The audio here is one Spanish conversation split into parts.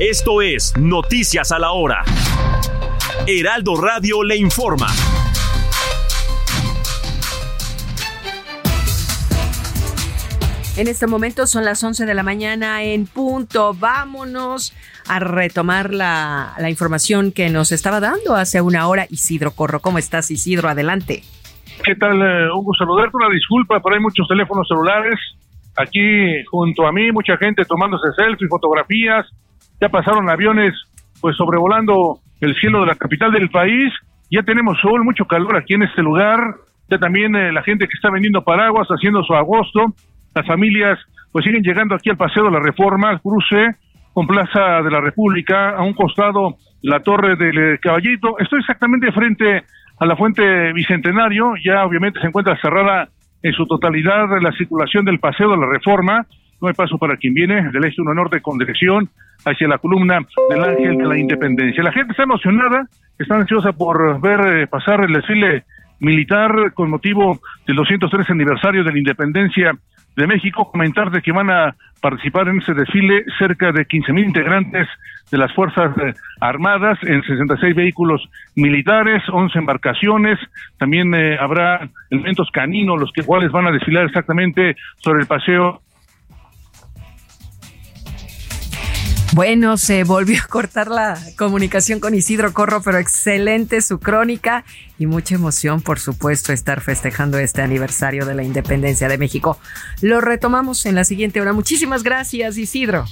Esto es Noticias a la Hora. Heraldo Radio le informa. En este momento son las 11 de la mañana en punto. Vámonos a retomar la, la información que nos estaba dando hace una hora Isidro Corro. ¿Cómo estás, Isidro? Adelante. ¿Qué tal, eh, Hugo? Saludarte, una disculpa, pero hay muchos teléfonos celulares aquí junto a mí, mucha gente tomándose selfies, fotografías, ya pasaron aviones pues sobrevolando el cielo de la capital del país, ya tenemos sol, mucho calor aquí en este lugar, ya también eh, la gente que está vendiendo paraguas haciendo su agosto, las familias pues siguen llegando aquí al Paseo de la Reforma, cruce con Plaza de la República, a un costado la Torre del eh, Caballito. Estoy exactamente frente a la Fuente Bicentenario, ya obviamente se encuentra cerrada en su totalidad la circulación del Paseo de la Reforma, no hay paso para quien viene del este 1 norte con dirección hacia la columna del Ángel de la Independencia. La gente está emocionada, está ansiosa por ver eh, pasar el desfile militar con motivo del 203 aniversario de la Independencia de México. Comentar de que van a participar en ese desfile cerca de 15 mil integrantes de las Fuerzas eh, Armadas en 66 vehículos militares, 11 embarcaciones. También eh, habrá elementos caninos, los que cuales van a desfilar exactamente sobre el paseo Bueno, se volvió a cortar la comunicación con Isidro Corro, pero excelente su crónica y mucha emoción, por supuesto, estar festejando este aniversario de la independencia de México. Lo retomamos en la siguiente hora. Muchísimas gracias, Isidro.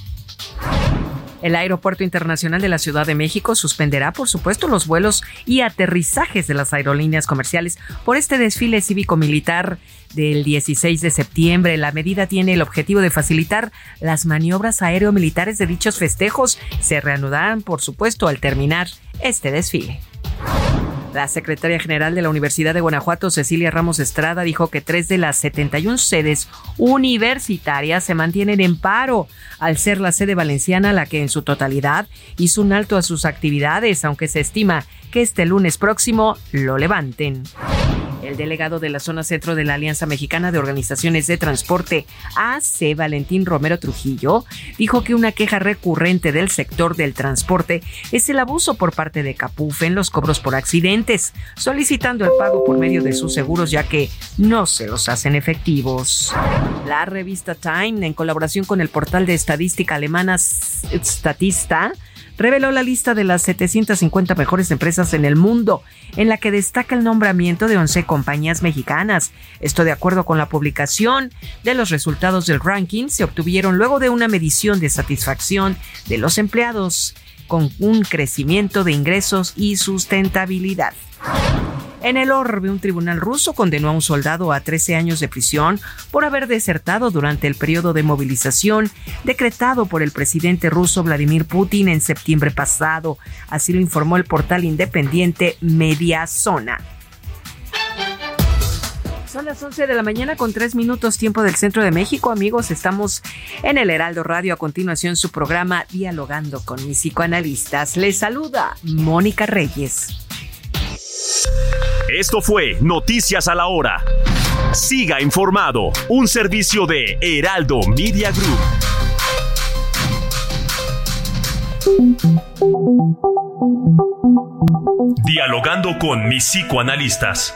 El Aeropuerto Internacional de la Ciudad de México suspenderá, por supuesto, los vuelos y aterrizajes de las aerolíneas comerciales por este desfile cívico-militar del 16 de septiembre. La medida tiene el objetivo de facilitar las maniobras aéreo-militares de dichos festejos. Se reanudarán, por supuesto, al terminar este desfile. La secretaria general de la Universidad de Guanajuato, Cecilia Ramos Estrada, dijo que tres de las 71 sedes universitarias se mantienen en paro, al ser la sede valenciana la que en su totalidad hizo un alto a sus actividades, aunque se estima que este lunes próximo lo levanten. El delegado de la zona centro de la Alianza Mexicana de Organizaciones de Transporte, AC Valentín Romero Trujillo, dijo que una queja recurrente del sector del transporte es el abuso por parte de Capufe en los cobros por accidentes, solicitando el pago por medio de sus seguros ya que no se los hacen efectivos. La revista Time, en colaboración con el portal de estadística alemana Statista, reveló la lista de las 750 mejores empresas en el mundo, en la que destaca el nombramiento de 11 compañías mexicanas. Esto de acuerdo con la publicación de los resultados del ranking se obtuvieron luego de una medición de satisfacción de los empleados con un crecimiento de ingresos y sustentabilidad. En el orbe, un tribunal ruso condenó a un soldado a 13 años de prisión por haber desertado durante el periodo de movilización decretado por el presidente ruso Vladimir Putin en septiembre pasado. Así lo informó el portal independiente Mediazona. Son las 11 de la mañana con 3 minutos tiempo del centro de México. Amigos, estamos en el Heraldo Radio. A continuación, su programa Dialogando con mis psicoanalistas. Les saluda Mónica Reyes. Esto fue Noticias a la Hora. Siga informado, un servicio de Heraldo Media Group. Dialogando con mis psicoanalistas.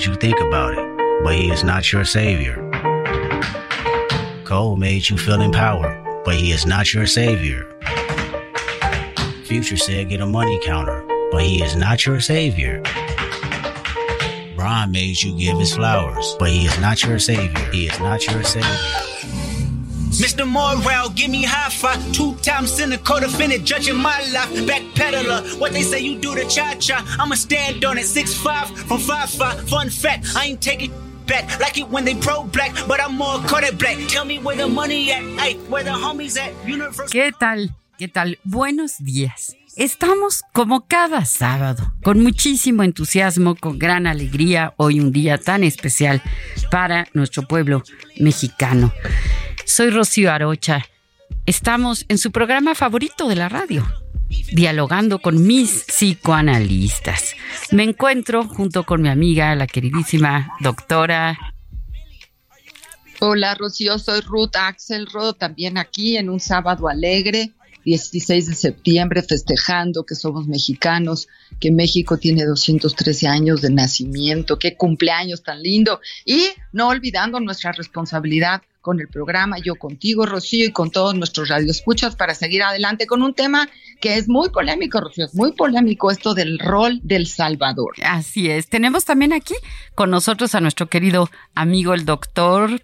You think about it, but he is not your savior. Cole made you feel empowered, but he is not your savior. Future said get a money counter, but he is not your savior. Brian made you give his flowers, but he is not your savior. He is not your savior. Mr. Morrell, give me high five. Two times in the co-defendant, judging my life. Backpedaler, what they say you do the cha-cha. I'ma stand on it. Six five from five five. Fun fact, I ain't taking back. Like it when they pro-black, but I'm more Kodak black. Tell me where the money at, ay, where the homies at. Universal. ¿Qué tal? ¿Qué tal? Buenos días. Estamos como cada sábado, con muchísimo entusiasmo, con gran alegría, hoy un día tan especial para nuestro pueblo mexicano. Soy Rocío Arocha. Estamos en su programa favorito de la radio, dialogando con mis psicoanalistas. Me encuentro junto con mi amiga, la queridísima doctora. Hola Rocío, soy Ruth Axelrod, también aquí en un sábado alegre 16 de septiembre festejando que somos mexicanos, que México tiene 213 años de nacimiento, qué cumpleaños tan lindo y no olvidando nuestra responsabilidad con el programa Yo Contigo, Rocío, y con todos nuestros radioescuchas para seguir adelante con un tema que es muy polémico, Rocío, es muy polémico esto del rol del Salvador. Así es. Tenemos también aquí con nosotros a nuestro querido amigo el doctor.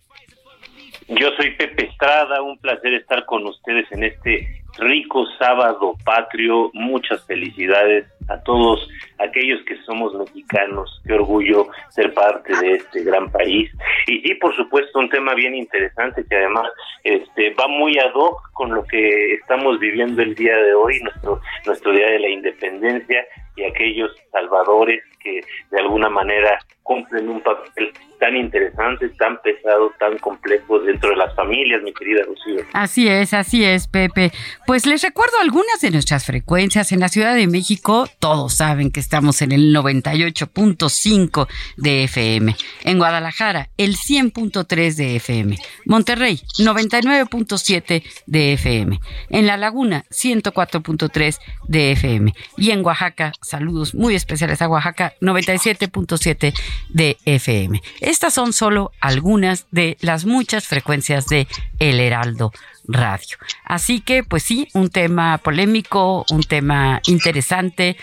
Yo soy Pepe Estrada, un placer estar con ustedes en este rico sábado patrio, muchas felicidades a todos aquellos que somos mexicanos, qué orgullo ser parte de este gran país. Y, y por supuesto un tema bien interesante que además este va muy ad hoc con lo que estamos viviendo el día de hoy, nuestro nuestro día de la independencia y aquellos salvadores que de alguna manera cumplen un papel tan interesante, tan pesado, tan complejo dentro de las familias, mi querida Rocío. Así es, así es, Pepe. Pues les recuerdo algunas de nuestras frecuencias. En la Ciudad de México, todos saben que estamos en el 98.5 de FM. En Guadalajara, el 100.3 de FM. Monterrey, 99.7 de FM. En La Laguna, 104.3 de FM. Y en Oaxaca, saludos muy especiales a Oaxaca, 97.7 de FM. Estas son solo algunas de las muchas frecuencias de El Heraldo Radio. Así que, pues sí, un tema polémico, un tema interesante.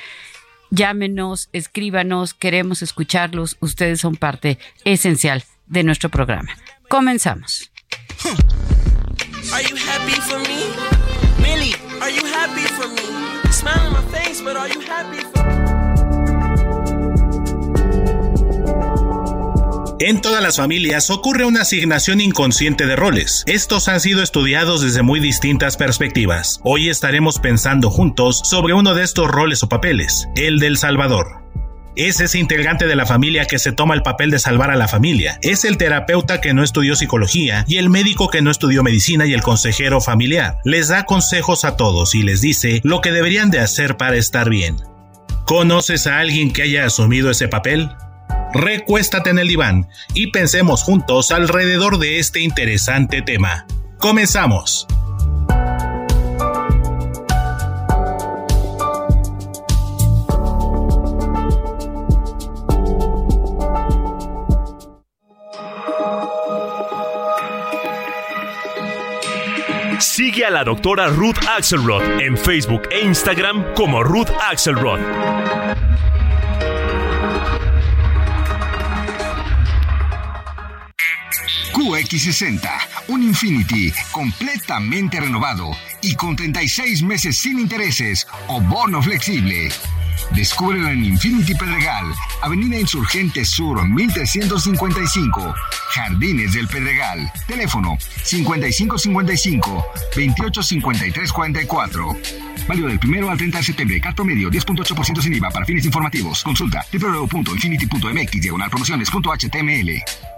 Llámenos, escríbanos, queremos escucharlos. Ustedes son parte esencial de nuestro programa. Comenzamos. En todas las familias ocurre una asignación inconsciente de roles. Estos han sido estudiados desde muy distintas perspectivas. Hoy estaremos pensando juntos sobre uno de estos roles o papeles, el del Salvador. Es ese integrante de la familia que se toma el papel de salvar a la familia. Es el terapeuta que no estudió psicología y el médico que no estudió medicina y el consejero familiar. Les da consejos a todos y les dice lo que deberían de hacer para estar bien. ¿Conoces a alguien que haya asumido ese papel? Recuéstate en el diván y pensemos juntos alrededor de este interesante tema. Comenzamos. Sigue a la doctora Ruth Axelrod en Facebook e Instagram como Ruth Axelrod. QX60, un Infinity completamente renovado y con 36 meses sin intereses o bono flexible. Descúbrelo en Infinity Pedregal, Avenida Insurgente Sur 1355, Jardines del Pedregal. Teléfono 5555-285344. Válido del primero al 30 de septiembre. Carto medio 10.8% sin IVA para fines informativos. Consulta www.infinity.mx diagonal promociones.html.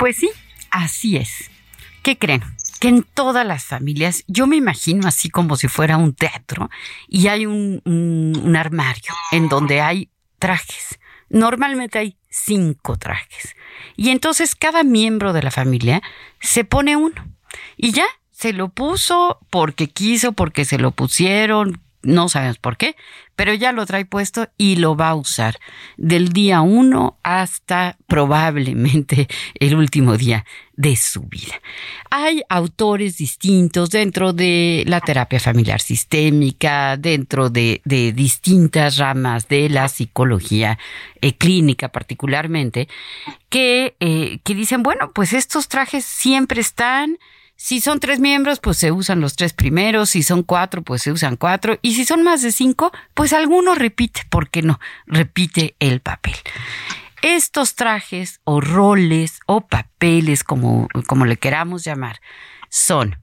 Pues sí, así es. ¿Qué creen? Que en todas las familias, yo me imagino así como si fuera un teatro y hay un, un, un armario en donde hay trajes. Normalmente hay cinco trajes. Y entonces cada miembro de la familia se pone uno. Y ya se lo puso porque quiso, porque se lo pusieron, no sabemos por qué, pero ya lo trae puesto y lo va a usar del día uno hasta probablemente el último día de su vida. Hay autores distintos dentro de la terapia familiar sistémica, dentro de, distintas ramas de la psicología eh, clínica particularmente, que, eh, que dicen, bueno, pues estos trajes siempre están, si son tres miembros, pues se usan los tres primeros. Si son cuatro, pues se usan cuatro. Y si son más de cinco, pues alguno repite. ¿Por qué no? Repite el papel. Estos trajes o roles o papeles, como, como le queramos llamar, son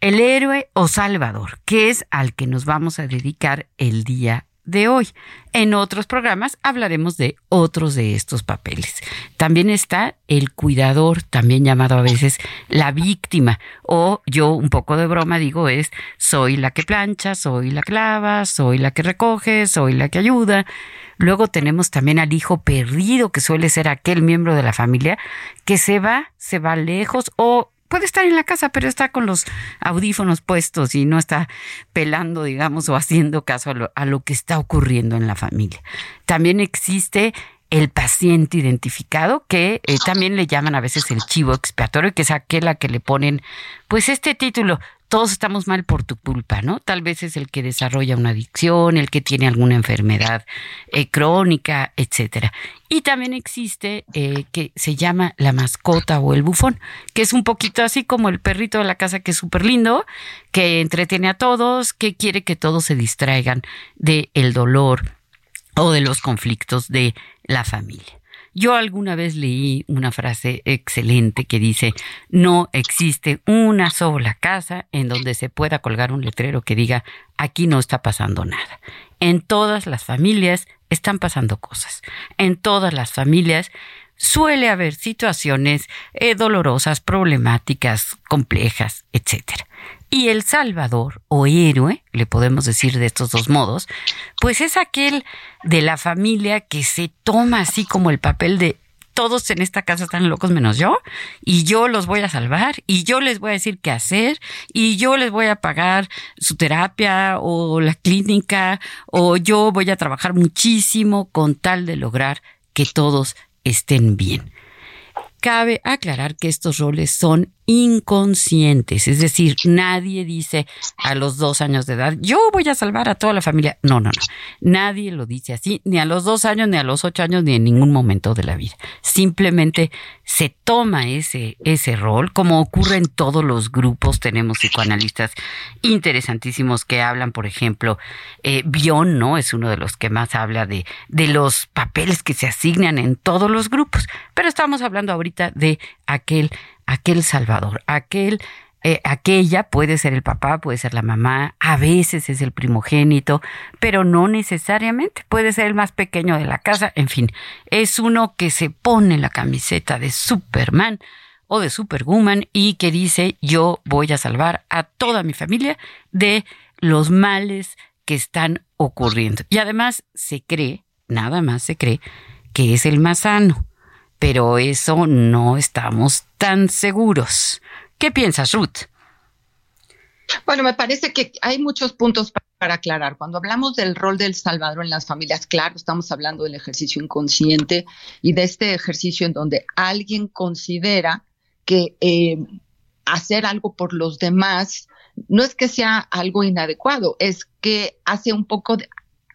el héroe o salvador, que es al que nos vamos a dedicar el día de hoy. En otros programas hablaremos de otros de estos papeles. También está el cuidador, también llamado a veces la víctima, o yo un poco de broma digo es soy la que plancha, soy la que lava, soy la que recoge, soy la que ayuda. Luego tenemos también al hijo perdido, que suele ser aquel miembro de la familia que se va, se va lejos o puede estar en la casa, pero está con los audífonos puestos y no está pelando, digamos, o haciendo caso a lo, que está ocurriendo en la familia. También existe el paciente identificado, que eh, también le llaman a veces el chivo expiatorio, que es aquel a que le ponen, pues este título, todos estamos mal por tu culpa, ¿no? Tal vez es el que desarrolla una adicción, el que tiene alguna enfermedad eh, crónica, etcétera. Y también existe eh, que se llama la mascota o el bufón, que es un poquito así como el perrito de la casa que es súper lindo, que entretiene a todos, que quiere que todos se distraigan del el dolor o de los conflictos de la familia. Yo alguna vez leí una frase excelente que dice, no existe una sola casa en donde se pueda colgar un letrero que diga, aquí no está pasando nada. En todas las familias están pasando cosas. En todas las familias suele haber situaciones eh, dolorosas, problemáticas, complejas, etcétera. Y el Salvador o héroe, le podemos decir de estos dos modos, pues es aquel de la familia que se toma así como el papel de todos en esta casa están locos menos yo, y yo los voy a salvar, y yo les voy a decir qué hacer, y yo les voy a pagar su terapia o la clínica, o yo voy a trabajar muchísimo con tal de lograr que todos estén bien. Cabe aclarar que estos roles son inconscientes, es decir, nadie dice a los dos años de edad, yo voy a salvar a toda la familia. No, no, no. Nadie lo dice así, ni a los dos años, ni a los ocho años, ni en ningún momento de la vida. Simplemente se toma ese, ese rol, como ocurre en todos los grupos. Tenemos psicoanalistas interesantísimos que hablan, por ejemplo, eh, Bion, ¿no? Es uno de los que más habla de, de los papeles que se asignan en todos los grupos. Pero estamos hablando ahorita de aquel aquel salvador, aquel eh, aquella puede ser el papá, puede ser la mamá, a veces es el primogénito, pero no necesariamente, puede ser el más pequeño de la casa, en fin, es uno que se pone la camiseta de Superman o de Superwoman y que dice yo voy a salvar a toda mi familia de los males que están ocurriendo. Y además se cree, nada más se cree, que es el más sano pero eso no estamos tan seguros. ¿Qué piensas, Ruth? Bueno, me parece que hay muchos puntos para aclarar. Cuando hablamos del rol del Salvador en las familias, claro, estamos hablando del ejercicio inconsciente y de este ejercicio en donde alguien considera que eh, hacer algo por los demás no es que sea algo inadecuado, es que hace un poco de,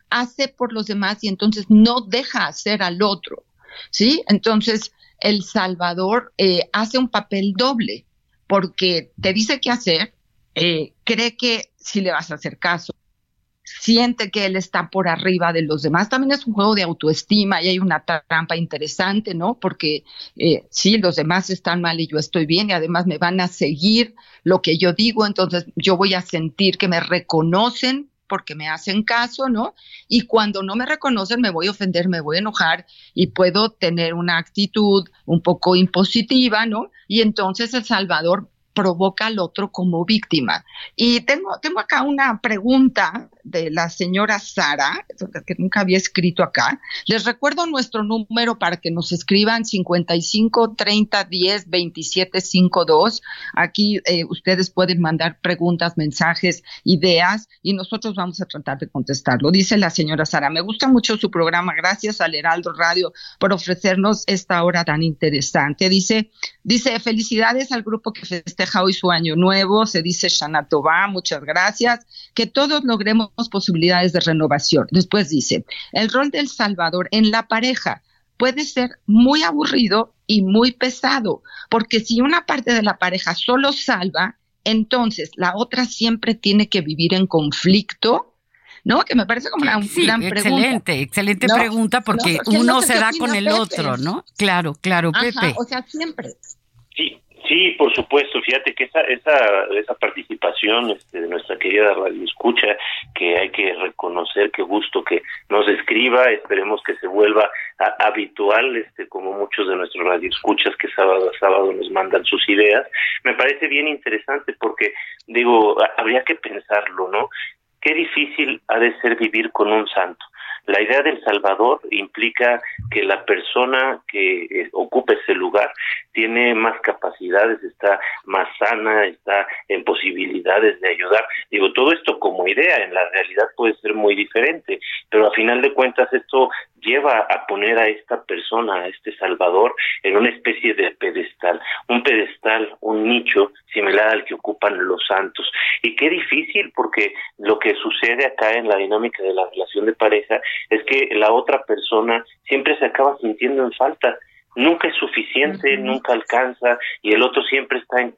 hace por los demás y entonces no deja hacer al otro. ¿Sí? Entonces, El Salvador eh, hace un papel doble porque te dice qué hacer, eh, cree que si le vas a hacer caso, siente que él está por arriba de los demás. También es un juego de autoestima y hay una trampa interesante, ¿no? Porque eh, sí, los demás están mal y yo estoy bien y además me van a seguir lo que yo digo, entonces yo voy a sentir que me reconocen porque me hacen caso, ¿no? Y cuando no me reconocen me voy a ofender, me voy a enojar y puedo tener una actitud un poco impositiva, ¿no? Y entonces El Salvador provoca al otro como víctima. Y tengo, tengo acá una pregunta de la señora Sara, que nunca había escrito acá. Les recuerdo nuestro número para que nos escriban 55 30 10 27 52. Aquí eh, ustedes pueden mandar preguntas, mensajes, ideas y nosotros vamos a tratar de contestarlo. Dice la señora Sara, me gusta mucho su programa. Gracias al Heraldo Radio por ofrecernos esta hora tan interesante. Dice, dice, felicidades al grupo que festeja hoy su año nuevo. Se dice Shana Tova, muchas gracias. Que todos logremos posibilidades de renovación. Después dice, el rol del Salvador en la pareja puede ser muy aburrido y muy pesado, porque si una parte de la pareja solo salva, entonces la otra siempre tiene que vivir en conflicto. ¿No? Que me parece como una gran excelente, pregunta. Excelente, excelente pregunta porque uno se da con el otro, ¿no? Claro, claro, Pepe. o sea, siempre. Sí, Sí, por supuesto. Fíjate que esa esa esa participación este, de nuestra querida radio escucha, que hay que reconocer, que gusto que nos escriba. Esperemos que se vuelva habitual, este, como muchos de nuestros radioescuchas que sábado a sábado nos mandan sus ideas. Me parece bien interesante porque digo, habría que pensarlo, ¿no? Qué difícil ha de ser vivir con un santo. La idea del Salvador implica que la persona que eh, ocupa ese lugar tiene más capacidades, está más sana, está en posibilidades de ayudar. Digo, todo esto como idea, en la realidad puede ser muy diferente, pero a final de cuentas esto lleva a poner a esta persona, a este Salvador, en una especie de pedestal, un pedestal, un nicho similar al que ocupan los santos. Y qué difícil, porque lo que sucede acá en la dinámica de la relación de pareja es que la otra persona siempre se acaba sintiendo en falta, nunca es suficiente, nunca alcanza y el otro siempre está en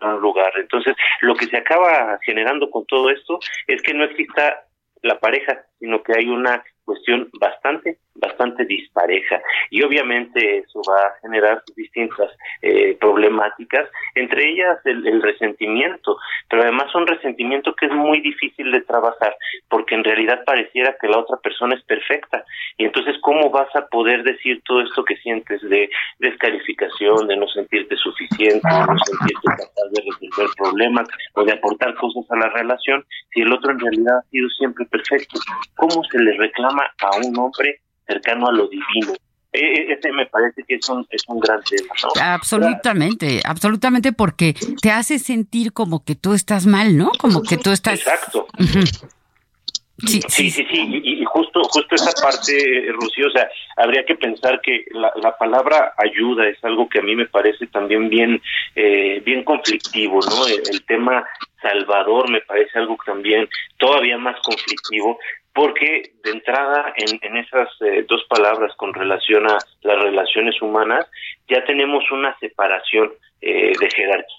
un lugar. Entonces, lo que se acaba generando con todo esto es que no exista la pareja, sino que hay una cuestión bastante, bastante dispareja. Y obviamente eso va a generar distintas eh, problemáticas, entre ellas el, resentimiento, pero además un resentimiento que es muy difícil de trabajar, porque en realidad pareciera que la otra persona es perfecta. Y entonces, ¿cómo vas a poder decir todo esto que sientes de descalificación, de no sentirte suficiente, de no sentirte capaz de resolver problemas o de aportar cosas a la relación, si el otro en realidad ha sido siempre perfecto? ¿Cómo se le reclama a un hombre cercano a lo divino. E, e, ese me parece que es un, es un gran tema, ¿no? Absolutamente, absolutamente, porque te hace sentir como que tú estás mal, ¿no? Como que tú estás... Exacto. Sí, sí, sí, sí, Y, justo, justo esa parte, Rocío, o sea, habría que pensar que la, la, palabra ayuda es algo que a mí me parece también bien, eh, bien conflictivo, ¿no? el, tema Salvador me parece algo también todavía más conflictivo, porque de entrada en, esas eh, dos palabras con relación a las relaciones humanas ya tenemos una separación eh, de jerarquía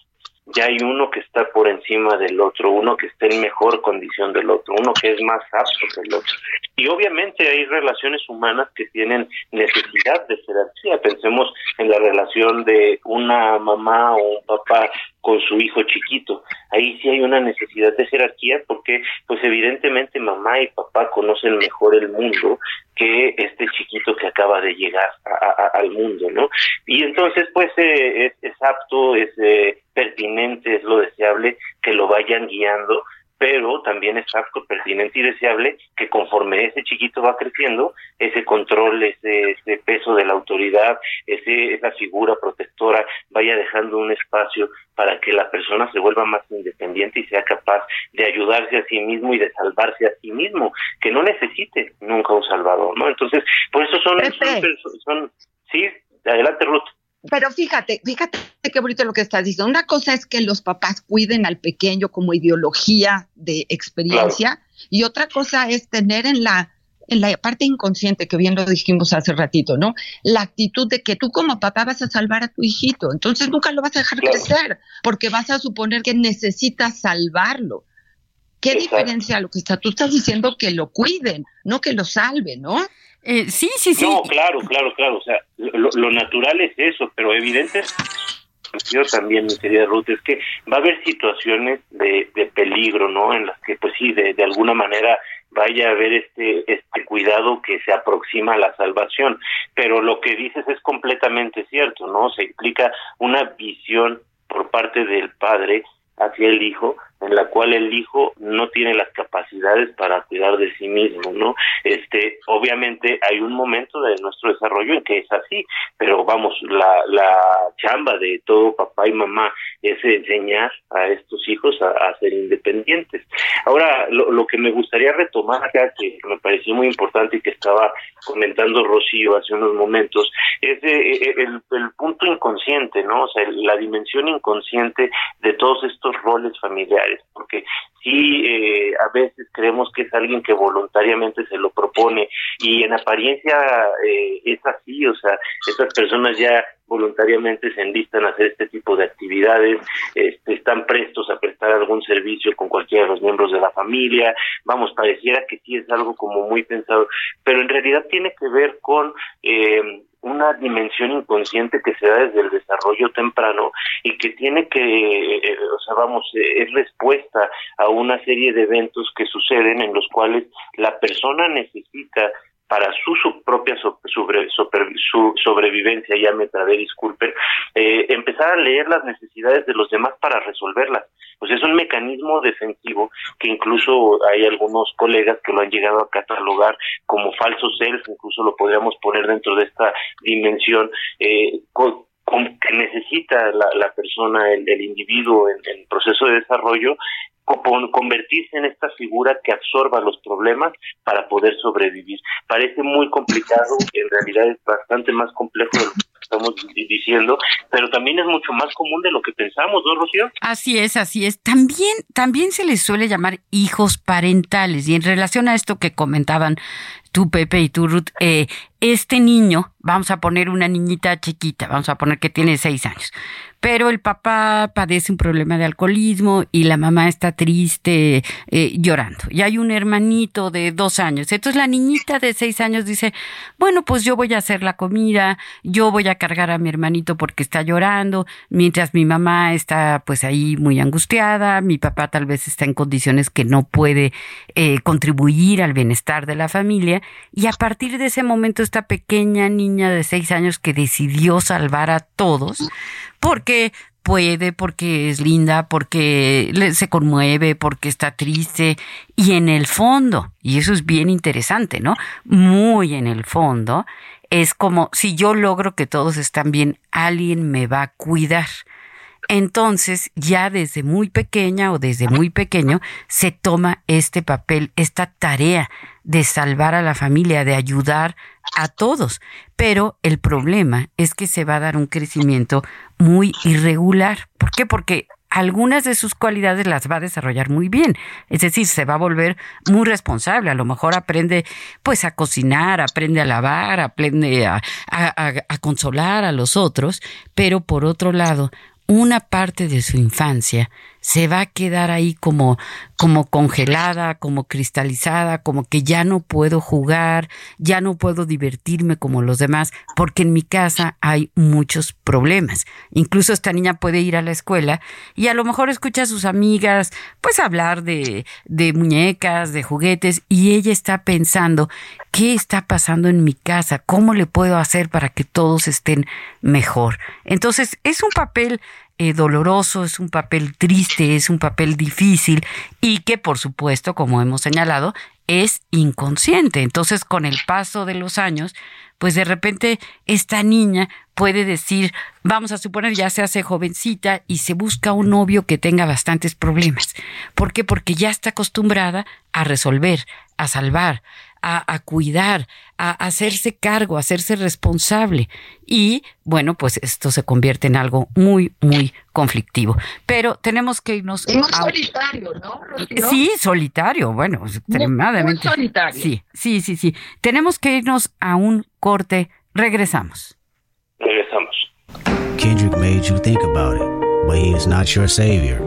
ya hay uno que está por encima del otro, uno que está en mejor condición del otro, uno que es más apto que el otro. Y obviamente hay relaciones humanas que tienen necesidad de jerarquía. Pensemos en la relación de una mamá o un papá con su hijo chiquito. Ahí sí hay una necesidad de jerarquía porque pues evidentemente mamá y papá conocen mejor el mundo que este chiquito que acaba de llegar al mundo, ¿no? Y entonces pues eh, es, apto, es eh, pertinente, es lo deseable que lo vayan guiando pero también es apto, pertinente y deseable que conforme ese chiquito va creciendo, ese control, ese, ese peso de la autoridad, ese, esa figura protectora vaya dejando un espacio para que la persona se vuelva más independiente y sea capaz de ayudarse a sí mismo y de salvarse a sí mismo, que no necesite nunca un salvador, ¿no? Entonces, por eso son, son, son sí, adelante Ruth. Pero fíjate, fíjate qué bonito lo que estás diciendo. Una cosa es que los papás cuiden al pequeño como ideología de experiencia y otra cosa es tener en la en la parte inconsciente que bien lo dijimos hace ratito, ¿no? La actitud de que tú como papá vas a salvar a tu hijito, entonces nunca lo vas a dejar crecer porque vas a suponer que necesitas salvarlo. ¿Qué diferencia lo que está? Tú estás diciendo que lo cuiden, no que lo salven, ¿no? Eh, sí, sí, sí. No, claro, claro, claro. O sea, lo, natural es eso, pero evidente yo también, mi querida Ruth, es que va a haber situaciones de, de peligro, ¿no? En las que, pues sí, de, de alguna manera vaya a haber este, este cuidado que se aproxima a la salvación. Pero lo que dices es completamente cierto, ¿no? Se implica una visión por parte del padre hacia el hijo en la cual el hijo no tiene las capacidades para cuidar de sí mismo, ¿no? Este, obviamente hay un momento de nuestro desarrollo en que es así, pero vamos, la, la chamba de todo papá y mamá es enseñar a estos hijos a, ser independientes. Ahora, lo, lo, que me gustaría retomar acá, que me pareció muy importante y que estaba comentando Rocío hace unos momentos, es el, el punto inconsciente, ¿no? O sea, la dimensión inconsciente de todos estos roles familiares porque sí eh, a veces creemos que es alguien que voluntariamente se lo propone y en apariencia eh, es así, o sea, estas personas ya voluntariamente se enlistan a hacer este tipo de actividades, este, están prestos a prestar algún servicio con cualquiera de los miembros de la familia, vamos, pareciera que sí es algo como muy pensado, pero en realidad tiene que ver con eh, una dimensión inconsciente que se da desde el desarrollo temprano y que tiene que, eh, o sea, vamos, eh, es respuesta a una serie de eventos que suceden en los cuales la persona necesita para su, propia su sobrevivencia, ya me trae disculpen, eh, empezar a leer las necesidades de los demás para resolverlas. Pues es un mecanismo defensivo que incluso hay algunos colegas que lo han llegado a catalogar como falso self, incluso lo podríamos poner dentro de esta dimensión. Eh, que necesita la, persona, el, individuo en el proceso de desarrollo convertirse en esta figura que absorba los problemas para poder sobrevivir. Parece muy complicado, en realidad es bastante más complejo de lo que estamos diciendo, pero también es mucho más común de lo que pensamos, ¿no, Rocío? Así es, así es. También, también se les suele llamar hijos parentales y en relación a esto que comentaban tú, Pepe, y tú, Ruth, eh, este niño, vamos a poner una niñita chiquita, vamos a poner que tiene seis años, pero el papá padece un problema de alcoholismo y la mamá está triste, eh, llorando. Y hay un hermanito de dos años. Entonces la niñita de seis años dice, bueno, pues yo voy a hacer la comida, yo voy a cargar a mi hermanito porque está llorando, mientras mi mamá está pues ahí muy angustiada, mi papá tal vez está en condiciones que no puede eh, contribuir al bienestar de la familia. Y a partir de ese momento esta pequeña niña de seis años que decidió salvar a todos, porque puede, porque es linda, porque se conmueve, porque está triste. Y en el fondo, y eso es bien interesante, ¿no? Muy en el fondo, es como si yo logro que todos están bien, alguien me va a cuidar. Entonces, ya desde muy pequeña o desde muy pequeño, se toma este papel, esta tarea de salvar a la familia, de ayudar a todos. Pero el problema es que se va a dar un crecimiento muy irregular. ¿Por qué? Porque algunas de sus cualidades las va a desarrollar muy bien. Es decir, se va a volver muy responsable. A lo mejor aprende pues a cocinar, aprende a lavar, aprende a, a consolar a los otros, pero por otro lado, una parte de su infancia se va a quedar ahí como, como congelada, como cristalizada, como que ya no puedo jugar, ya no puedo divertirme como los demás, porque en mi casa hay muchos problemas. Incluso esta niña puede ir a la escuela y a lo mejor escucha a sus amigas, pues hablar de, de muñecas, de juguetes, y ella está pensando, ¿qué está pasando en mi casa? ¿Cómo le puedo hacer para que todos estén mejor? Entonces, es un papel eh, doloroso, es un papel triste, es un papel difícil y que por supuesto, como hemos señalado, es inconsciente. Entonces, con el paso de los años, pues de repente esta niña puede decir, vamos a suponer, ya se hace jovencita y se busca un novio que tenga bastantes problemas. ¿Por qué? Porque ya está acostumbrada a resolver, a salvar, a, cuidar, a hacerse cargo, a hacerse responsable. Y bueno, pues esto se convierte en algo muy, muy conflictivo. Pero tenemos que irnos. muy solitario, ¿no? Sí, solitario, bueno, extremadamente. solitario. Sí, sí, sí, sí. Tenemos que irnos a un corte. Regresamos. Regresamos. Kendrick made you think about it, but he is not your savior.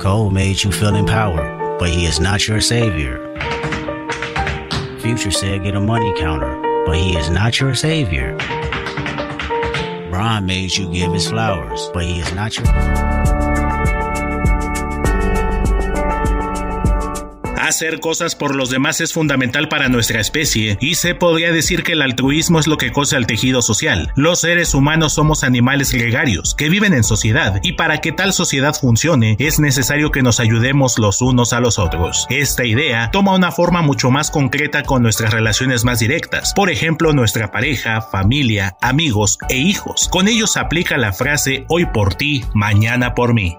Cole made you feel empowered, but he is not your savior. Future said get a money counter, but he is not your savior. Brian made you give his flowers, but he is not your. Hacer cosas por los demás es fundamental para nuestra especie y se podría decir que el altruismo es lo que cose al tejido social. Los seres humanos somos animales gregarios que viven en sociedad y para que tal sociedad funcione es necesario que nos ayudemos los unos a los otros. Esta idea toma una forma mucho más concreta con nuestras relaciones más directas, por ejemplo nuestra pareja, familia, amigos e hijos. Con ellos aplica la frase hoy por ti, mañana por mí.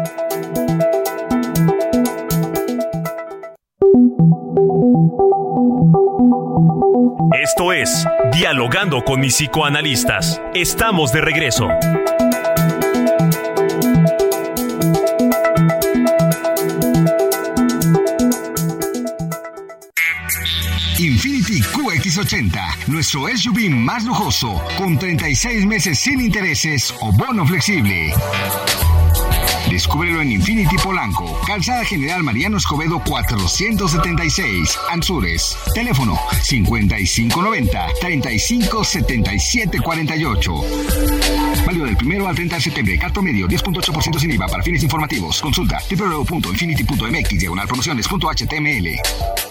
Es Dialogando con mis psicoanalistas. Estamos de regreso. Infinity QX80, nuestro SUV más lujoso, con 36 meses sin intereses o bono flexible. Descúbrelo en Infinity Polanco, Calzada General Mariano Escobedo 476, Anzures. Teléfono 5590-357748. Válido del primero al 30 de septiembre. Carto medio 10.8% sin IVA para fines informativos. Consulta www.infinity.mx diagonal promociones.html.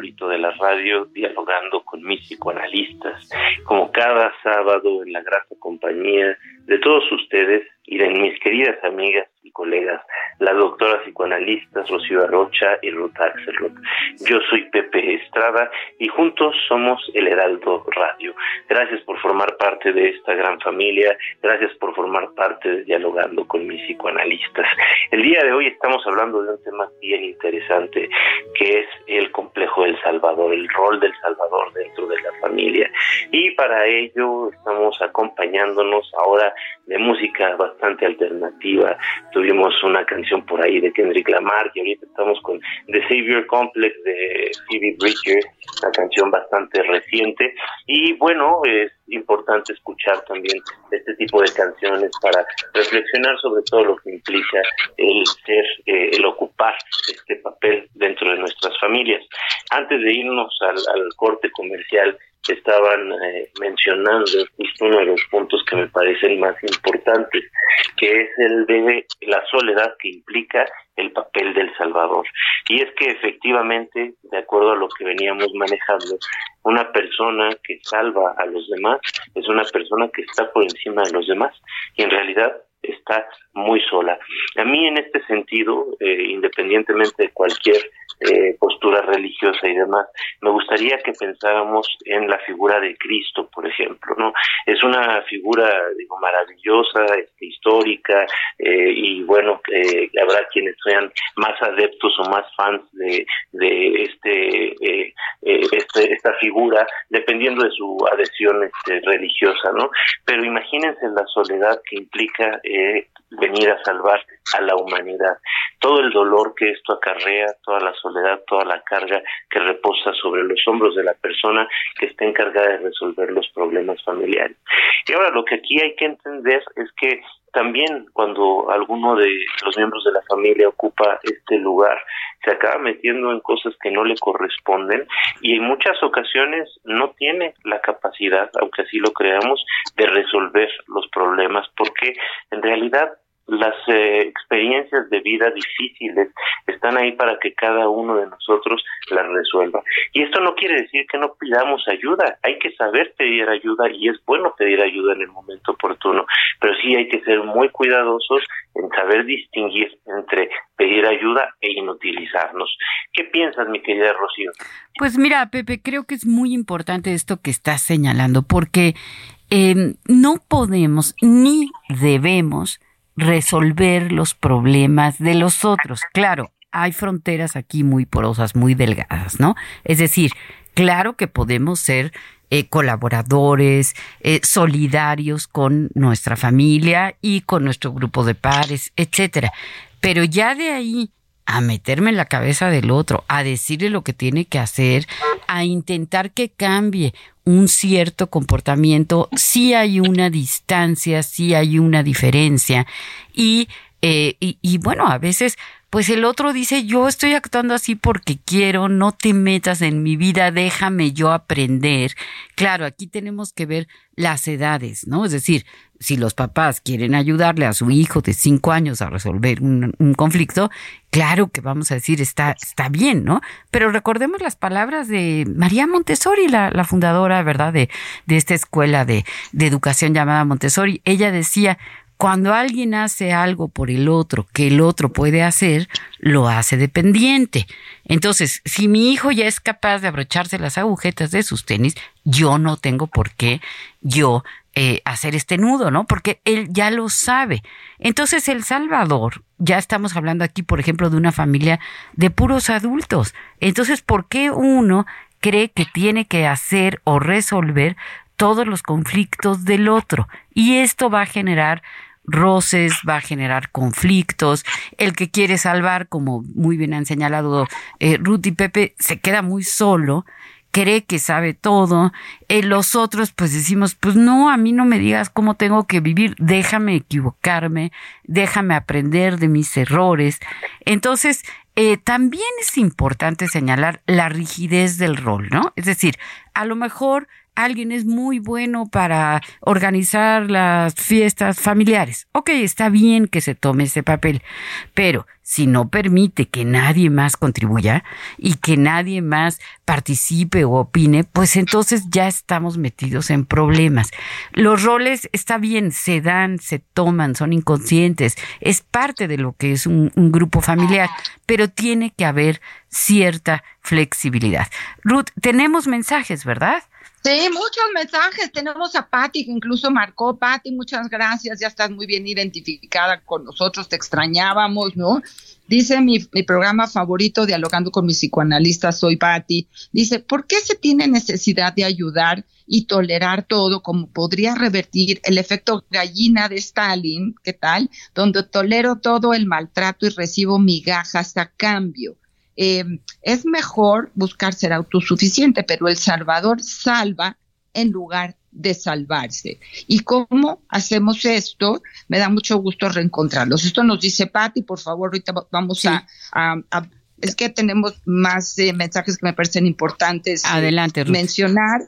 De la radio, dialogando con mis psicoanalistas, como cada sábado en la grata compañía de todos ustedes y de mis queridas amigas y colegas, las doctoras psicoanalistas Rocío Arrocha y Ruth Axelrod. Yo soy Pepe Estrada y juntos somos el Heraldo Radio. Gracias por formar parte de esta gran familia, gracias por formar parte de Dialogando con mis psicoanalistas. El día de hoy estamos hablando de un tema bien interesante que es el complejo del Salvador, el rol del Salvador dentro de la familia. Y para ello estamos acompañándonos ahora de música bastante alternativa. Tuvimos una canción por ahí de Kendrick Lamar y ahorita estamos con The Savior Complex de Phoebe Bridger, una canción bastante reciente. Y bueno, es importante escuchar también este tipo de canciones para reflexionar sobre todo lo que implica el ser, eh, el ocupar este papel dentro de nuestras familias. Antes de irnos al, al corte comercial, estaban eh, mencionando uno de los puntos que me parecen más importantes, que es el de la soledad que implica el papel del Salvador. Y es que efectivamente, de acuerdo a lo que veníamos manejando, una persona que salva a los demás es una persona que está por encima de los demás y en realidad está muy sola. A mí en este sentido, eh, independientemente de cualquier eh, postura religiosa y demás, me gustaría que pensáramos en la figura de Cristo, por ejemplo, ¿no? Es una figura, digo, maravillosa, este, histórica, eh, y bueno, eh, habrá quienes sean más adeptos o más fans de, de este, eh, eh, este, esta figura, dependiendo de su adhesión este, religiosa, ¿no? Pero imagínense la soledad que implica eh, venir a salvar a la humanidad. Todo el dolor que esto acarrea, toda la soledad, toda la carga que reposa sobre los hombros de la persona que está encargada de resolver los problemas familiares. Y ahora lo que aquí hay que entender es que también cuando alguno de los miembros de la familia ocupa este lugar, se acaba metiendo en cosas que no le corresponden y en muchas ocasiones no tiene la capacidad, aunque así lo creamos, de resolver los problemas, porque en realidad las eh, experiencias de vida difíciles están ahí para que cada uno de nosotros las resuelva. Y esto no quiere decir que no pidamos ayuda, hay que saber pedir ayuda y es bueno pedir ayuda en el momento oportuno, pero sí hay que ser muy cuidadosos en saber distinguir entre pedir ayuda e inutilizarnos. ¿Qué piensas, mi querida Rocío? Pues mira, Pepe, creo que es muy importante esto que estás señalando, porque eh, no podemos ni debemos resolver los problemas de los otros. Claro, hay fronteras aquí muy porosas, muy delgadas, ¿no? Es decir, claro que podemos ser eh, colaboradores, eh, solidarios con nuestra familia y con nuestro grupo de pares, etcétera. Pero ya de ahí a meterme en la cabeza del otro, a decirle lo que tiene que hacer, a intentar que cambie un cierto comportamiento, sí hay una distancia, sí hay una diferencia. Y, eh, y, y bueno, a veces pues el otro dice, yo estoy actuando así porque quiero, no te metas en mi vida, déjame yo aprender. Claro, aquí tenemos que ver las edades, ¿no? Es decir, si los papás quieren ayudarle a su hijo de cinco años a resolver un, conflicto, claro que vamos a decir, está, está bien, ¿no? Pero recordemos las palabras de María Montessori, la, la fundadora, ¿verdad?, de, de esta escuela de, de educación llamada Montessori. Ella decía, cuando alguien hace algo por el otro que el otro puede hacer, lo hace dependiente. Entonces, si mi hijo ya es capaz de abrocharse las agujetas de sus tenis, yo no tengo por qué yo eh, hacer este nudo, ¿no? Porque él ya lo sabe. Entonces, El Salvador, ya estamos hablando aquí, por ejemplo, de una familia de puros adultos. Entonces, ¿por qué uno cree que tiene que hacer o resolver todos los conflictos del otro? Y esto va a generar roces, va a generar conflictos. El que quiere salvar, como muy bien han señalado eh, Ruth y Pepe, se queda muy solo cree que sabe todo. Eh, los otros, pues decimos, pues no, a mí no me digas cómo tengo que vivir, déjame equivocarme, déjame aprender de mis errores. Entonces, eh, también es importante señalar la rigidez del rol, ¿no? Es decir, a lo mejor alguien es muy bueno para organizar las fiestas familiares. Ok, está bien que se tome ese papel, pero si no permite que nadie más contribuya y que nadie más participe o opine, pues entonces ya estamos metidos en problemas. Los roles está bien, se dan, se toman, son inconscientes, es parte de lo que es un, un grupo familiar, pero tiene que haber cierta flexibilidad. Ruth, tenemos mensajes, ¿verdad? Sí, muchos mensajes. Tenemos a Patti, que incluso marcó. Patti, muchas gracias. Ya estás muy bien identificada con nosotros. Te extrañábamos, ¿no? Dice mi, programa favorito, Dialogando con mis psicoanalistas, soy Patti. Dice, ¿por qué se tiene necesidad de ayudar y tolerar todo como podría revertir el efecto gallina de Stalin? ¿Qué tal? Donde tolero todo el maltrato y recibo migajas a cambio eh, es mejor buscar ser autosuficiente, pero El Salvador salva en lugar de salvarse. ¿Y cómo hacemos esto? Me da mucho gusto reencontrarlos. Esto nos dice Patti, por favor, ahorita vamos a, Es que tenemos más eh, mensajes que me parecen importantes eh, Adelante, mencionar.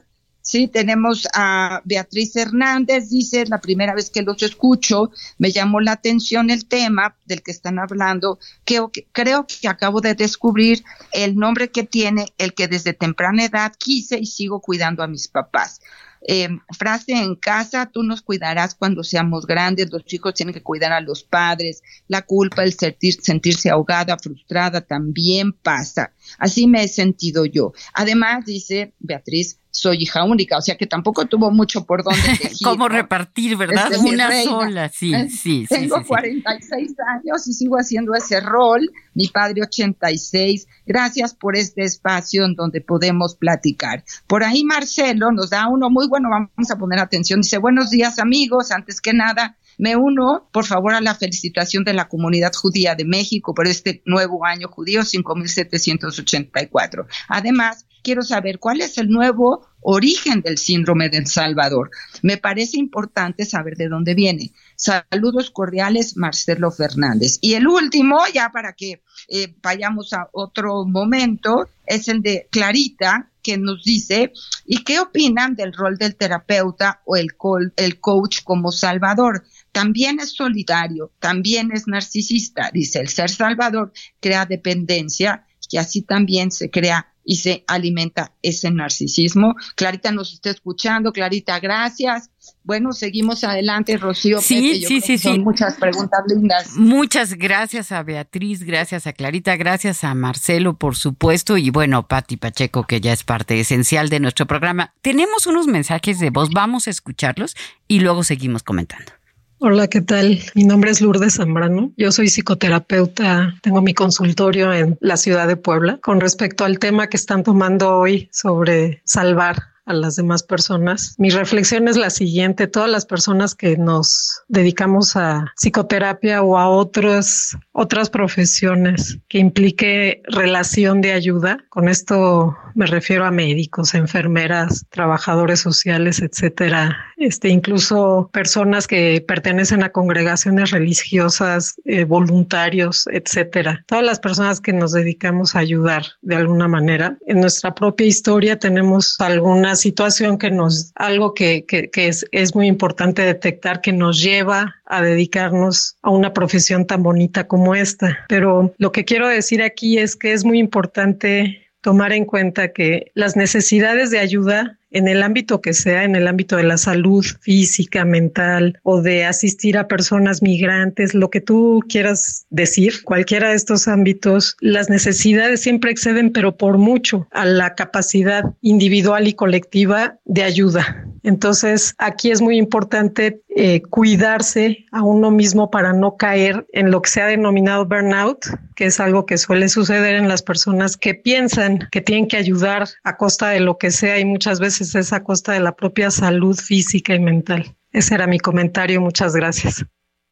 Sí, tenemos a Beatriz Hernández, dice, la primera vez que los escucho, me llamó la atención el tema del que están hablando, creo que acabo de descubrir el nombre que tiene el que desde temprana edad quise y sigo cuidando a mis papás. eh, frase en casa, tú nos cuidarás cuando seamos grandes, los chicos tienen que cuidar a los padres, la culpa, el sentir, sentirse ahogada, frustrada, también pasa. Así me he sentido yo. Además, dice Beatriz, soy hija única, o sea que tampoco tuvo mucho por dónde elegir. ¿Cómo repartir, verdad? Una sola, sí, sí. Tengo sí, 46 años y sigo haciendo ese rol, mi padre 86. Gracias por este espacio en donde podemos platicar. Por ahí Marcelo nos da uno muy bueno, vamos a poner atención. Dice, buenos días amigos, antes que nada, me uno, por favor, a la felicitación de la comunidad judía de México por este nuevo año judío 5784. Además, quiero saber cuál es el nuevo origen del síndrome del Salvador. Me parece importante saber de dónde viene. Saludos cordiales, Marcelo Fernández. Y el último, ya para que eh, vayamos a otro momento, es el de Clarita, que nos dice, ¿y qué opinan del rol del terapeuta o el, el coach como salvador? También es solidario, también es narcisista. Dice, el ser salvador crea dependencia y así también se crea y se alimenta ese narcisismo. Clarita nos está escuchando. Clarita, gracias. Bueno, seguimos adelante, Rocío. Sí, sí, sí, sí. Muchas preguntas lindas. Muchas gracias a Beatriz, gracias a Clarita, gracias a Marcelo, por supuesto, y bueno, Patti Pacheco, que ya es parte esencial de nuestro programa. Tenemos unos mensajes de voz, vamos a escucharlos y luego seguimos comentando. Hola, ¿qué tal? Mi nombre es Lourdes Zambrano. Yo soy psicoterapeuta. Tengo mi consultorio en la ciudad de Puebla. Con respecto al tema que están tomando hoy sobre salvar a las demás personas. Mi reflexión es la siguiente, todas las personas que nos dedicamos a psicoterapia o a otras otras profesiones que implique relación de ayuda, con esto me refiero a médicos, enfermeras, trabajadores sociales, etcétera, este incluso personas que pertenecen a congregaciones religiosas, eh, voluntarios, etcétera. Todas las personas que nos dedicamos a ayudar de alguna manera. En nuestra propia historia tenemos algunas situación que nos, algo que, que, es, es muy importante detectar que nos lleva a dedicarnos a una profesión tan bonita como esta. Pero lo que quiero decir aquí es que es muy importante tomar en cuenta que las necesidades de ayuda en el ámbito que sea, en el ámbito de la salud física, mental o de asistir a personas migrantes, lo que tú quieras decir, cualquiera de estos ámbitos, las necesidades siempre exceden, pero por mucho, a la capacidad individual y colectiva de ayuda. Entonces, aquí es muy importante eh, cuidarse a uno mismo para no caer en lo que se ha denominado burnout, que es algo que suele suceder en las personas que piensan que tienen que ayudar a costa de lo que sea y muchas veces es a costa de la propia salud física y mental. Ese era mi comentario. Muchas gracias.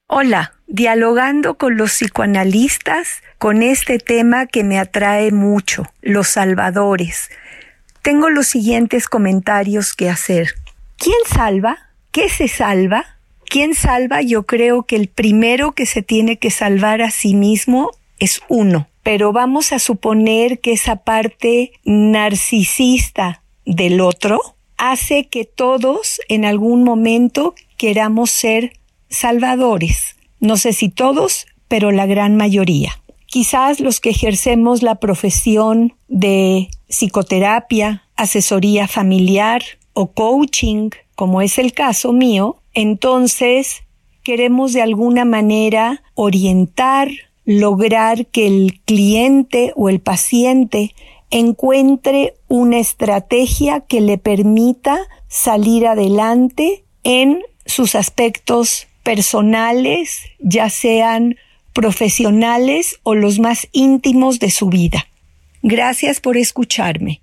Hola, dialogando con los psicoanalistas con este tema que me atrae mucho, los salvadores. Tengo los siguientes comentarios que hacer. ¿Quién salva? ¿Qué se salva? ¿Quién salva? Yo creo que el primero que se tiene que salvar a sí mismo es uno. Pero vamos a suponer que esa parte narcisista del otro hace que todos en algún momento queramos ser salvadores. No sé si todos, pero la gran mayoría. Quizás los que ejercemos la profesión de psicoterapia, asesoría familiar o coaching, como es el caso mío, entonces queremos de alguna manera orientar, lograr que el cliente o el paciente encuentre una estrategia que le permita salir adelante en sus aspectos personales, ya sean profesionales o los más íntimos de su vida. Gracias por escucharme.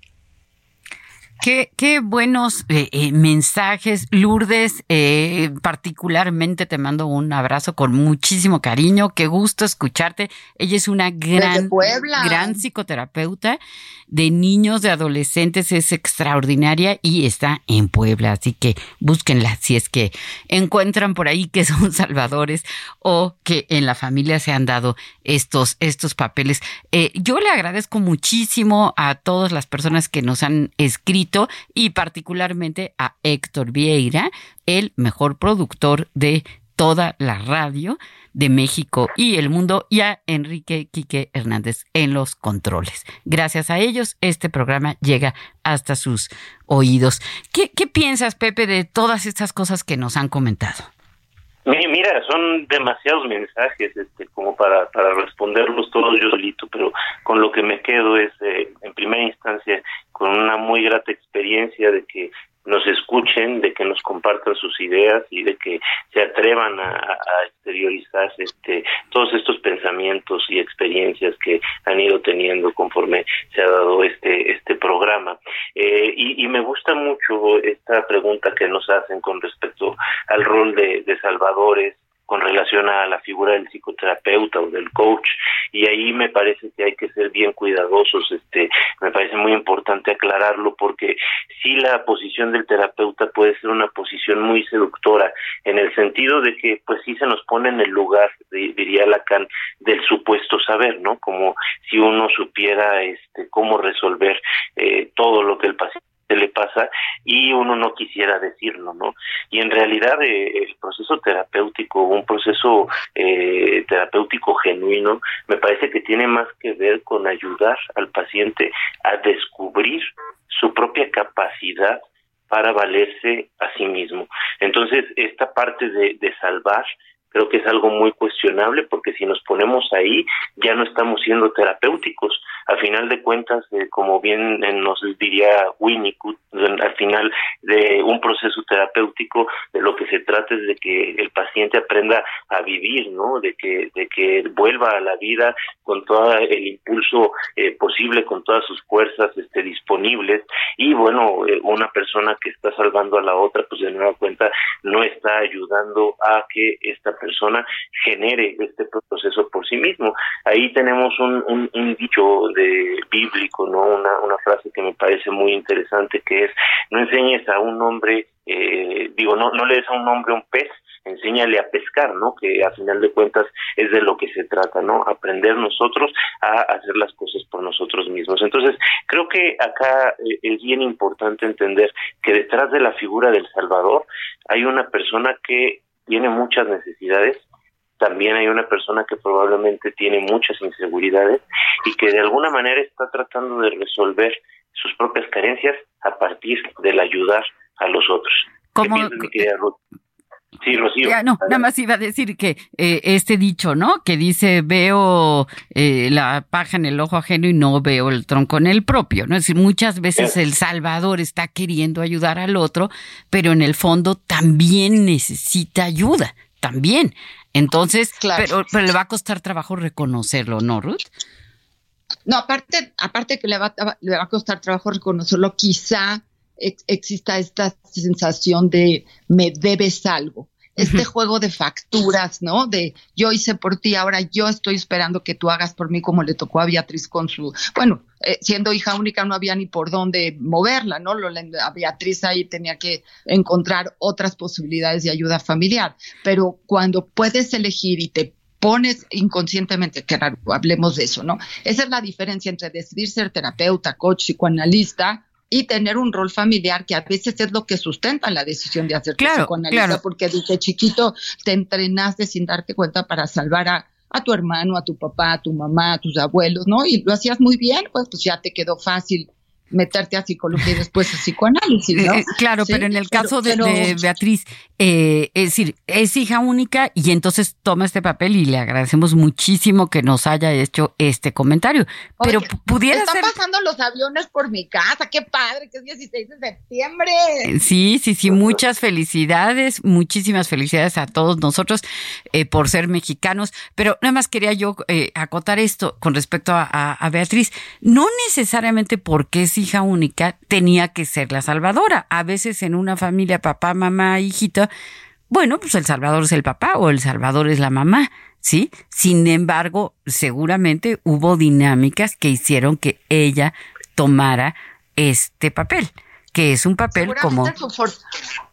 Qué, qué buenos eh, eh, mensajes, Lourdes. Eh, particularmente te mando un abrazo con muchísimo cariño. Qué gusto escucharte. Ella es una gran, gran psicoterapeuta de niños, de adolescentes. Es extraordinaria y está en Puebla. Así que búsquenla si es que encuentran por ahí que son salvadores o que en la familia se han dado estos, estos papeles. yo le agradezco muchísimo a todas las personas que nos han escrito y particularmente a Héctor Vieira, el mejor productor de toda la radio de México y el mundo y a Enrique Quique Hernández en los controles. Gracias a ellos, este programa llega hasta sus oídos. ¿Qué, qué piensas, Pepe, de todas estas cosas que nos han comentado? Mira, son demasiados mensajes este, como para, para responderlos todos yo solito, pero con lo que me quedo es, eh, en primera instancia, con una muy grata experiencia de que nos escuchen, de que nos compartan sus ideas y de que se atrevan a, exteriorizar este, todos estos pensamientos y experiencias que han ido teniendo conforme se ha dado este, este programa. Eh, y, me gusta mucho esta pregunta que nos hacen con respecto al rol de, de salvadores con relación a la figura del psicoterapeuta o del coach y ahí me parece que hay que ser bien cuidadosos este me parece muy importante aclararlo porque sí la posición del terapeuta puede ser una posición muy seductora en el sentido de que pues sí se nos pone en el lugar diría Lacan del supuesto saber no como si uno supiera este cómo resolver eh, todo lo que el paciente se le pasa y uno no quisiera decirlo, ¿no? Y en realidad eh, el proceso terapéutico, un proceso eh, terapéutico genuino, me parece que tiene más que ver con ayudar al paciente a descubrir su propia capacidad para valerse a sí mismo. Entonces, esta parte de, de salvar creo que es algo muy cuestionable porque si nos ponemos ahí ya no estamos siendo terapéuticos. Al final de cuentas, eh, como bien eh, nos diría Winnicott, al final de un proceso terapéutico de lo que se trata es de que el paciente aprenda a vivir, ¿no? De que de que vuelva a la vida con todo el impulso eh, posible, con todas sus fuerzas este, disponibles y bueno, una persona que está salvando a la otra, pues de nueva cuenta no está ayudando a que esta persona genere este proceso por sí mismo. Ahí tenemos un, un, dicho de bíblico, ¿no? Una, una frase que me parece muy interesante que es no enseñes a un hombre, eh, digo, no, no le des a un hombre un pez, enséñale a pescar, ¿no? Que a final de cuentas es de lo que se trata, ¿no? Aprender nosotros a hacer las cosas por nosotros mismos. Entonces, creo que acá eh, es bien importante entender que detrás de la figura del Salvador hay una persona que tiene muchas necesidades, también hay una persona que probablemente tiene muchas inseguridades y que de alguna manera está tratando de resolver sus propias carencias a partir del ayudar a los otros. ¿Cómo, Sí, Rocío. no, nada más iba a decir que eh, este dicho, ¿no? Que dice, veo eh, la paja en el ojo ajeno y no veo el tronco en el propio, ¿no? Es decir, muchas veces el Salvador está queriendo ayudar al otro, pero en el fondo también necesita ayuda, también. Entonces, pero, pero le va a costar trabajo reconocerlo, ¿no, Ruth? No, aparte, aparte que le va, le va a costar trabajo reconocerlo, quizá exista esta sensación de me debes algo. Este juego de facturas, ¿no? De yo hice por ti, ahora yo estoy esperando que tú hagas por mí como le tocó a Beatriz con su, bueno, eh, siendo hija única no había ni por dónde moverla, ¿no? Lo, a Beatriz ahí tenía que encontrar otras posibilidades de ayuda familiar. Pero cuando puedes elegir y te pones inconscientemente, que hablemos de eso, ¿no? Esa es la diferencia entre decidir ser terapeuta, coach, psicoanalista y tener un rol familiar que a veces es lo que sustenta la decisión de hacer claro, psicoanalista, porque desde chiquito te entrenaste sin darte cuenta para salvar a, a tu hermano, a tu papá, a tu mamá, a tus abuelos, ¿no? Y lo hacías muy bien, pues, pues ya te quedó fácil meterte a psicología y después a psicoanálisis, ¿no? Eh, claro, pero en el caso de, Beatriz, eh, es decir, es hija única y entonces toma este papel y le agradecemos muchísimo que nos haya hecho este comentario. Pero pudiera están ser... pasando los aviones por mi casa, qué padre, que es 16 de septiembre. Eh, sí, sí, sí, muchas felicidades, muchísimas felicidades a todos nosotros por ser mexicanos, pero nada más quería yo acotar esto con respecto a, a Beatriz, no necesariamente porque es hija única, tenía que ser la salvadora. A veces en una familia, papá, mamá, hijita, bueno, pues el salvador es el papá o el salvador es la mamá, ¿sí? Sin embargo, seguramente hubo dinámicas que hicieron que ella tomara este papel, que es un papel como... Su,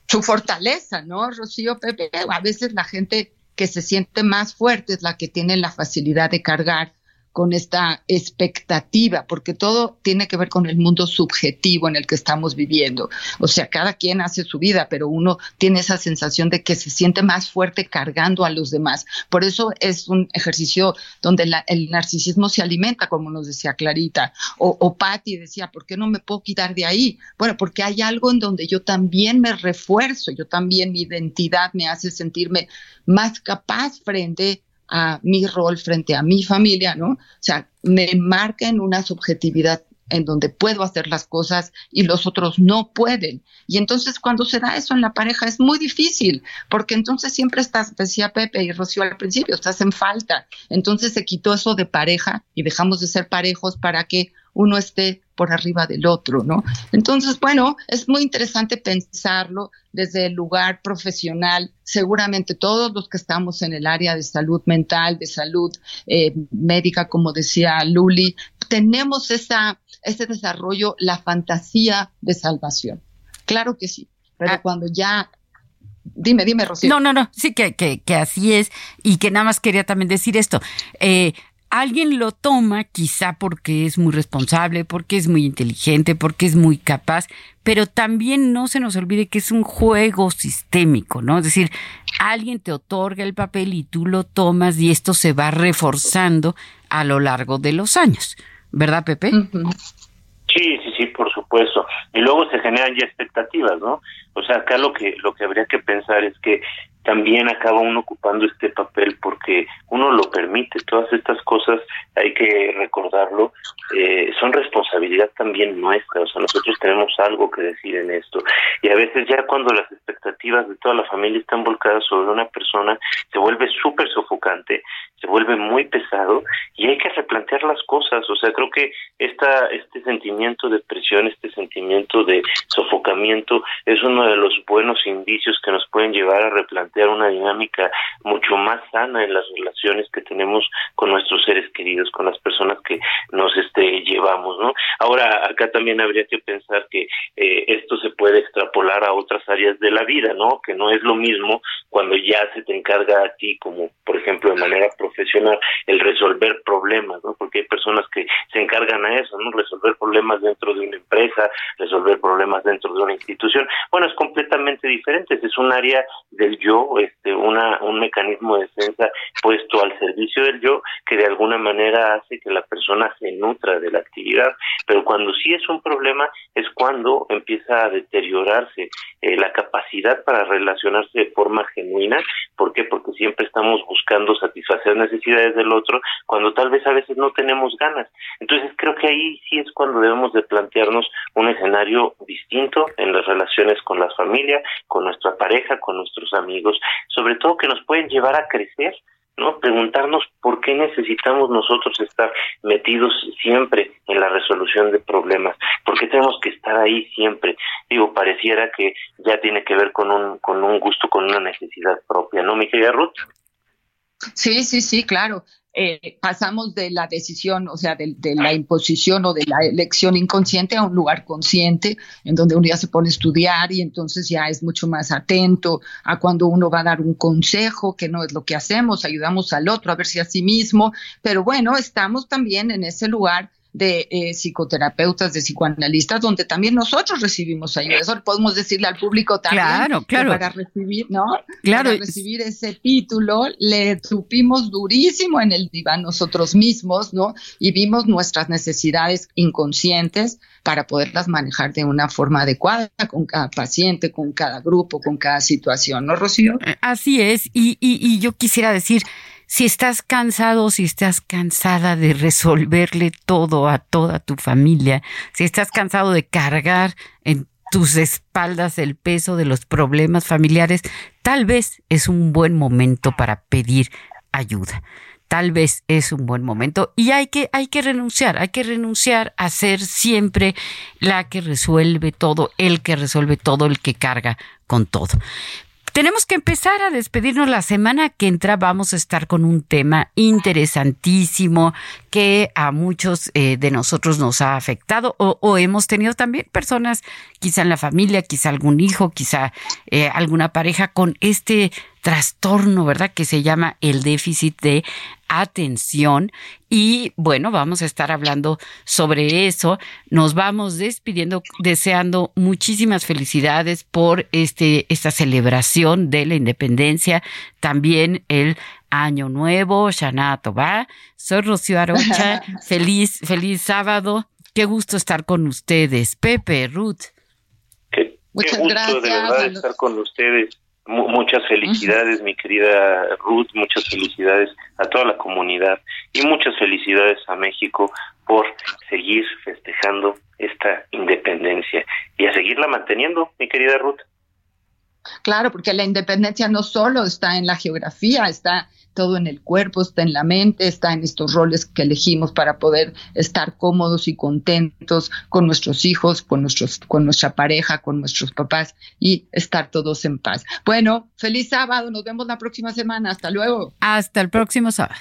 su fortaleza, ¿no, Rocío Pepe? A veces la gente que se siente más fuerte es la que tiene la facilidad de cargar con esta expectativa, porque todo tiene que ver con el mundo subjetivo en el que estamos viviendo. O sea, cada quien hace su vida, pero uno tiene esa sensación de que se siente más fuerte cargando a los demás. Por eso es un ejercicio donde el narcisismo se alimenta, como nos decía Clarita. O, o Patti decía, ¿por qué no me puedo quitar de ahí? Bueno, porque hay algo en donde yo también me refuerzo, yo también mi identidad me hace sentirme más capaz frente a mi rol frente a mi familia, ¿no? O sea, me marca en una subjetividad en donde puedo hacer las cosas y los otros no pueden. Y entonces cuando se da eso en la pareja es muy difícil, porque entonces siempre estás, decía Pepe y Rocío al principio, estás en falta. Entonces se quitó eso de pareja y dejamos de ser parejos para que uno esté por arriba del otro, ¿no? Entonces, bueno, es muy interesante pensarlo desde el lugar profesional. Seguramente todos los que estamos en el área de salud mental, de salud eh, médica, como decía Luli, tenemos esa, ese desarrollo, la fantasía de salvación. Claro que sí, pero ah. cuando ya Dime, dime, Rocío. No, no, no, sí que, que, que, así es y que nada más quería también decir esto. Eh, alguien lo toma quizá porque es muy responsable, porque es muy inteligente, porque es muy capaz, pero también no se nos olvide que es un juego sistémico, ¿no? Es decir, alguien te otorga el papel y tú lo tomas y esto se va reforzando a lo largo de los años, ¿verdad, Pepe? Sí, sí, sí, por supuesto. Y luego se generan ya expectativas, ¿no? O sea, acá lo que lo que habría que pensar es que también acaba uno ocupando este papel porque uno lo permite. Todas estas cosas, hay que recordarlo, eh, son responsabilidad también nuestra. O sea, nosotros tenemos algo que decir en esto. Y a veces ya cuando las expectativas de toda la familia están volcadas sobre una persona, se vuelve súper sofocante, se vuelve muy pesado y hay que replantear las cosas. O sea, creo que esta, este sentimiento de presión, este sentimiento de sofocamiento es uno de los buenos indicios que nos pueden llevar a replantear una dinámica mucho más sana en las relaciones que tenemos con nuestros seres queridos, con las personas que nos este, llevamos, ¿no? Ahora, acá también habría que pensar que eh, esto se puede extrapolar a otras áreas de la vida, ¿no? Que no es lo mismo cuando ya se te encarga a ti, como por ejemplo de manera profesional, el resolver problemas, ¿no? Porque hay personas que se encargan a eso, ¿no? Resolver problemas dentro de una empresa, resolver problemas dentro de una institución. Bueno, es completamente diferente, es un área del yo este, una, un mecanismo de defensa puesto al servicio del yo que de alguna manera hace que la persona se nutra de la actividad. Pero cuando sí es un problema es cuando empieza a deteriorarse eh, la capacidad para relacionarse de forma genuina. ¿Por qué? Porque siempre estamos buscando satisfacer necesidades del otro cuando tal vez a veces no tenemos ganas. Entonces creo que ahí sí es cuando debemos de plantearnos un escenario distinto en las relaciones con la familia, con nuestra pareja, con nuestros amigos sobre todo que nos pueden llevar a crecer, ¿no? Preguntarnos por qué necesitamos nosotros estar metidos siempre en la resolución de problemas, por qué tenemos que estar ahí siempre. Digo, pareciera que ya tiene que ver con un, con un gusto, con una necesidad propia, ¿no, mi querida Ruth? Sí, sí, sí, claro. Eh, pasamos de la decisión, o sea, de, la imposición o de la elección inconsciente a un lugar consciente, en donde uno ya se pone a estudiar y entonces ya es mucho más atento a cuando uno va a dar un consejo, que no es lo que hacemos, ayudamos al otro a ver si a sí mismo, pero bueno, estamos también en ese lugar de eh, psicoterapeutas, de psicoanalistas, donde también nosotros recibimos ayuda. Eso podemos decirle al público también. Claro, claro. para recibir, ¿no? Claro. Para recibir ese título, le tupimos durísimo en el diván nosotros mismos, ¿no? Y vimos nuestras necesidades inconscientes para poderlas manejar de una forma adecuada con cada paciente, con cada grupo, con cada situación, ¿no, Rocío? Eh, así es. Y, y, y yo quisiera decir, si estás cansado, si estás cansada de resolverle todo a toda tu familia, si estás cansado de cargar en tus espaldas el peso de los problemas familiares, tal vez es un buen momento para pedir ayuda. Tal vez es un buen momento y hay que, hay que renunciar, hay que renunciar a ser siempre la que resuelve todo, el que resuelve todo, el que carga con todo. Tenemos que empezar a despedirnos la semana que entra. Vamos a estar con un tema interesantísimo que a muchos eh, de nosotros nos ha afectado o, hemos tenido también personas, quizá en la familia, quizá algún hijo, quizá eh, alguna pareja con este trastorno, ¿verdad? Que se llama el déficit de atención. Y bueno, vamos a estar hablando sobre eso. Nos vamos despidiendo, deseando muchísimas felicidades por este, esta celebración de la independencia. También el Año Nuevo, Shana Toba. Soy Rocío Arocha. feliz, feliz sábado. Qué gusto estar con ustedes. Pepe, Ruth. Qué, Muchas gusto gracias. de verdad estar con ustedes. Muchas felicidades, mi querida Ruth, muchas felicidades a toda la comunidad y muchas felicidades a México por seguir festejando esta independencia y a seguirla manteniendo, mi querida Ruth. Claro, porque la independencia no solo está en la geografía, está todo en el cuerpo, está en la mente, está en estos roles que elegimos para poder estar cómodos y contentos con nuestros hijos, con nuestros, con nuestra pareja, con nuestros papás y estar todos en paz. Bueno, feliz sábado, nos vemos la próxima semana. Hasta luego. Hasta el próximo sábado.